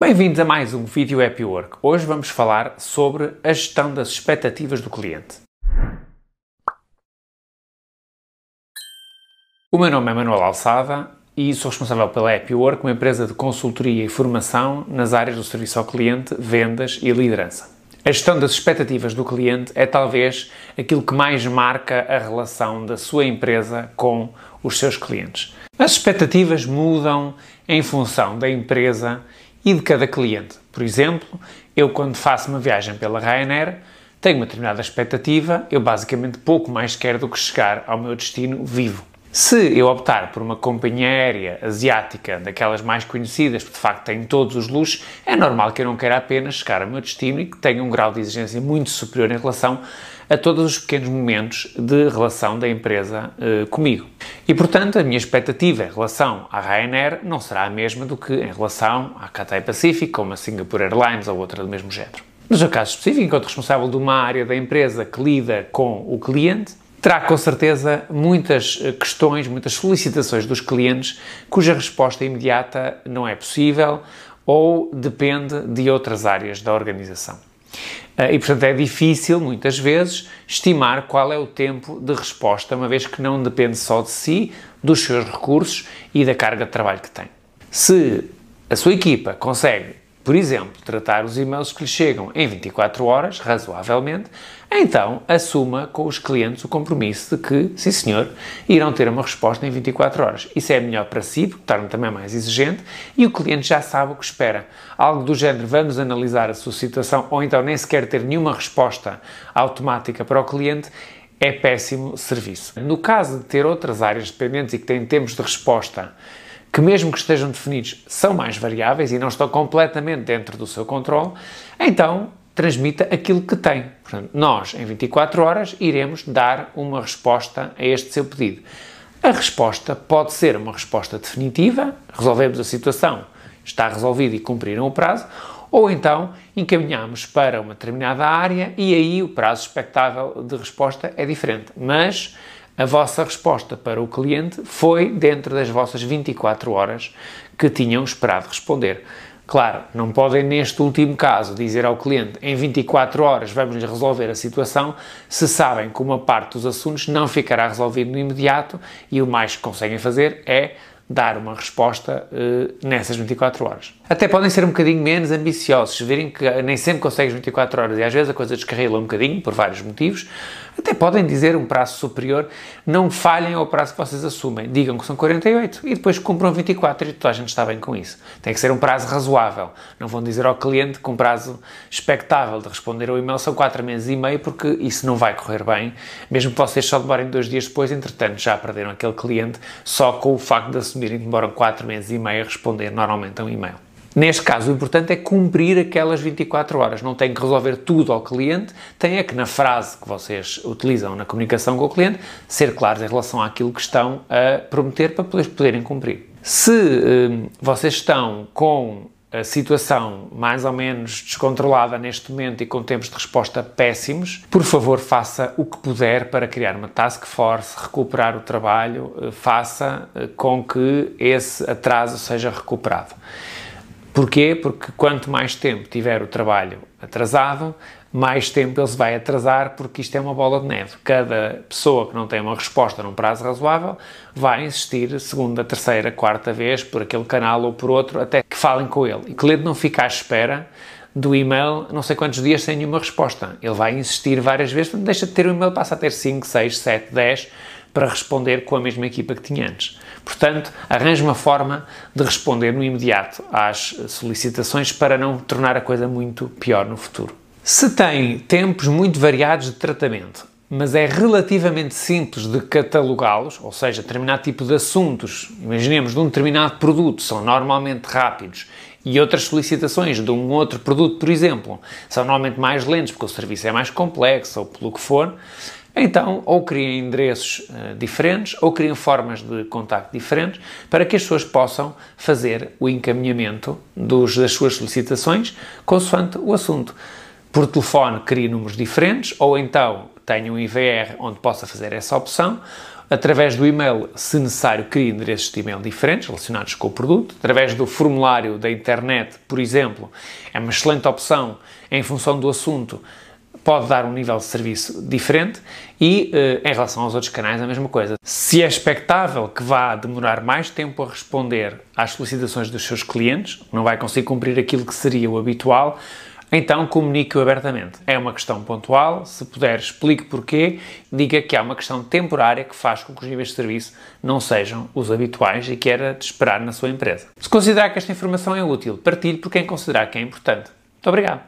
Bem-vindos a mais um vídeo Happy Work. Hoje vamos falar sobre a gestão das expectativas do cliente. O meu nome é Manuel Alçada e sou responsável pela Happy Work, uma empresa de consultoria e formação nas áreas do serviço ao cliente, vendas e liderança. A gestão das expectativas do cliente é talvez aquilo que mais marca a relação da sua empresa com os seus clientes. As expectativas mudam em função da empresa e de cada cliente. Por exemplo, eu quando faço uma viagem pela Ryanair, tenho uma determinada expectativa, eu basicamente pouco mais quero do que chegar ao meu destino vivo. Se eu optar por uma companhia aérea asiática, daquelas mais conhecidas, que de facto têm todos os luxos, é normal que eu não queira apenas chegar ao meu destino e que tenha um grau de exigência muito superior em relação a todos os pequenos momentos de relação da empresa uh, comigo. E, portanto, a minha expectativa em relação à Ryanair não será a mesma do que em relação à Cathay Pacific, como a Singapore Airlines ou outra do mesmo género. No seu caso específico, enquanto responsável de uma área da empresa que lida com o cliente, terá com certeza muitas eh, questões, muitas solicitações dos clientes cuja resposta imediata não é possível ou depende de outras áreas da organização. Eh, e, portanto, é difícil, muitas vezes, estimar qual é o tempo de resposta, uma vez que não depende só de si, dos seus recursos e da carga de trabalho que tem. Se a sua equipa consegue por exemplo, tratar os e-mails que lhe chegam em 24 horas, razoavelmente, então assuma com os clientes o compromisso de que, sim senhor, irão ter uma resposta em 24 horas. Isso é melhor para si, porque torna também mais exigente, e o cliente já sabe o que espera. Algo do género, vamos analisar a sua situação, ou então nem sequer ter nenhuma resposta automática para o cliente, é péssimo serviço. No caso de ter outras áreas dependentes e que têm tempos de resposta que mesmo que estejam definidos são mais variáveis e não estão completamente dentro do seu controle, então transmita aquilo que tem. Portanto, nós, em 24 horas, iremos dar uma resposta a este seu pedido. A resposta pode ser uma resposta definitiva, resolvemos a situação, está resolvido e cumpriram o prazo, ou então encaminhamos para uma determinada área e aí o prazo expectável de resposta é diferente. Mas a vossa resposta para o cliente foi dentro das vossas 24 horas que tinham esperado responder. Claro, não podem, neste último caso, dizer ao cliente em 24 horas vamos-lhe resolver a situação, se sabem que uma parte dos assuntos não ficará resolvido no imediato e o mais que conseguem fazer é dar uma resposta uh, nessas 24 horas. Até podem ser um bocadinho menos ambiciosos, se virem que nem sempre consegues 24 horas e às vezes a coisa descarrila um bocadinho, por vários motivos, até podem dizer um prazo superior, não falhem ao prazo que vocês assumem, digam que são 48 e depois cumpram 24 e toda a gente está bem com isso. Tem que ser um prazo razoável, não vão dizer ao cliente que um prazo expectável de responder ao e-mail são 4 meses e meio, porque isso não vai correr bem, mesmo que vocês só demorem dois dias depois, entretanto já perderam aquele cliente só com o facto de assumirem que demoram 4 meses e meio a responder normalmente a um e-mail. Neste caso, o importante é cumprir aquelas 24 horas. Não tem que resolver tudo ao cliente, tem é que na frase que vocês utilizam na comunicação com o cliente, ser claros em relação àquilo que estão a prometer para poderem cumprir. Se hum, vocês estão com a situação mais ou menos descontrolada neste momento e com tempos de resposta péssimos, por favor faça o que puder para criar uma task force, recuperar o trabalho, eh, faça eh, com que esse atraso seja recuperado. Porquê? Porque quanto mais tempo tiver o trabalho atrasado, mais tempo ele se vai atrasar, porque isto é uma bola de neve. Cada pessoa que não tem uma resposta num prazo razoável vai insistir segunda, terceira, quarta vez por aquele canal ou por outro até que falem com ele. E o cliente não fica à espera do e-mail não sei quantos dias sem nenhuma resposta. Ele vai insistir várias vezes, deixa de ter o e-mail, passa a ter 5, 6, 7, 10 para responder com a mesma equipa que tinha antes. Portanto, arranje uma forma de responder no imediato às solicitações para não tornar a coisa muito pior no futuro. Se tem tempos muito variados de tratamento, mas é relativamente simples de catalogá-los, ou seja, determinado tipo de assuntos, imaginemos de um determinado produto, são normalmente rápidos e outras solicitações de um outro produto, por exemplo, são normalmente mais lentos porque o serviço é mais complexo ou pelo que for, então, ou criem endereços uh, diferentes, ou criem formas de contacto diferentes, para que as pessoas possam fazer o encaminhamento dos, das suas solicitações consoante o assunto. Por telefone, crie números diferentes, ou então tenha um IVR onde possa fazer essa opção, Através do e-mail, se necessário, crie endereços de e-mail diferentes relacionados com o produto. Através do formulário da internet, por exemplo, é uma excelente opção em função do assunto pode dar um nível de serviço diferente e eh, em relação aos outros canais a mesma coisa. Se é expectável que vá demorar mais tempo a responder às solicitações dos seus clientes, não vai conseguir cumprir aquilo que seria o habitual, então comunique-o abertamente. É uma questão pontual, se puder explique porquê, diga que há uma questão temporária que faz com que os níveis de serviço não sejam os habituais e que era de esperar na sua empresa. Se considerar que esta informação é útil, partilhe por quem considerar que é importante. Muito obrigado.